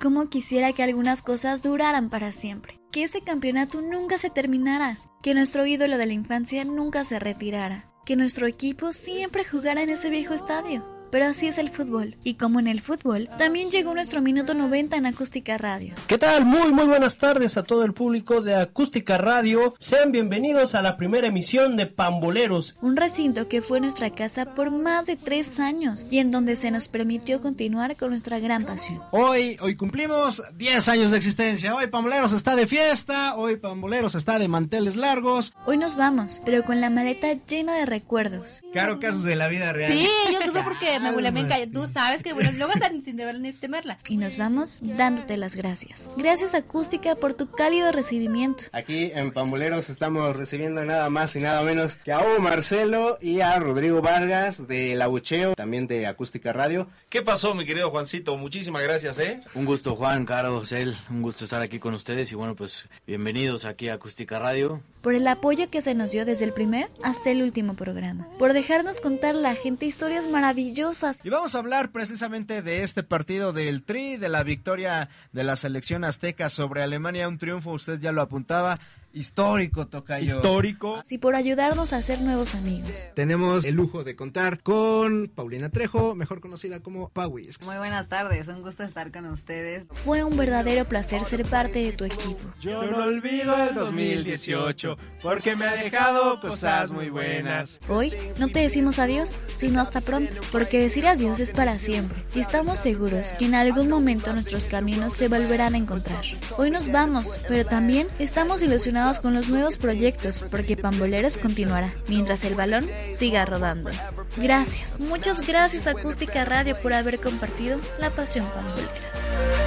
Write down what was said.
Cómo quisiera que algunas cosas duraran para siempre, que ese campeonato nunca se terminara, que nuestro ídolo de la infancia nunca se retirara, que nuestro equipo siempre jugara en ese viejo estadio. Pero así es el fútbol. Y como en el fútbol, también llegó nuestro minuto 90 en Acústica Radio. ¿Qué tal? Muy, muy buenas tardes a todo el público de Acústica Radio. Sean bienvenidos a la primera emisión de Pamboleros. Un recinto que fue nuestra casa por más de tres años y en donde se nos permitió continuar con nuestra gran pasión. Hoy, hoy cumplimos 10 años de existencia. Hoy Pamboleros está de fiesta. Hoy Pamboleros está de manteles largos. Hoy nos vamos, pero con la maleta llena de recuerdos. Claro, casos de la vida real. Sí, yo tuve porque me. Tú sabes que bueno, luego están sin deber ni temerla. Y nos vamos dándote las gracias. Gracias Acústica por tu cálido recibimiento. Aquí en Pamboleros estamos recibiendo nada más y nada menos que a Hugo Marcelo y a Rodrigo Vargas de La Bucheo, también de Acústica Radio. ¿Qué pasó, mi querido Juancito? Muchísimas gracias, ¿eh? Un gusto, Juan, Caro, Cel, un gusto estar aquí con ustedes y bueno, pues bienvenidos aquí a Acústica Radio. Por el apoyo que se nos dio desde el primer hasta el último programa. Por dejarnos contar la gente historias maravillosas. Y vamos a hablar precisamente de este partido del Tri, de la victoria de la selección azteca sobre Alemania, un triunfo, usted ya lo apuntaba. Histórico, Tocayo. Histórico. Sí, por ayudarnos a hacer nuevos amigos. Tenemos el lujo de contar con Paulina Trejo, mejor conocida como Pauis. Muy buenas tardes, un gusto estar con ustedes. Fue un verdadero placer ser parte de tu equipo. Yo no olvido el 2018 porque me ha dejado cosas muy buenas. Hoy no te decimos adiós, sino hasta pronto, porque decir adiós es para siempre. Y estamos seguros que en algún momento nuestros caminos se volverán a encontrar. Hoy nos vamos, pero también estamos ilusionados con los nuevos proyectos porque Pamboleros continuará mientras el balón siga rodando. Gracias, muchas gracias Acústica Radio por haber compartido la pasión pambolera.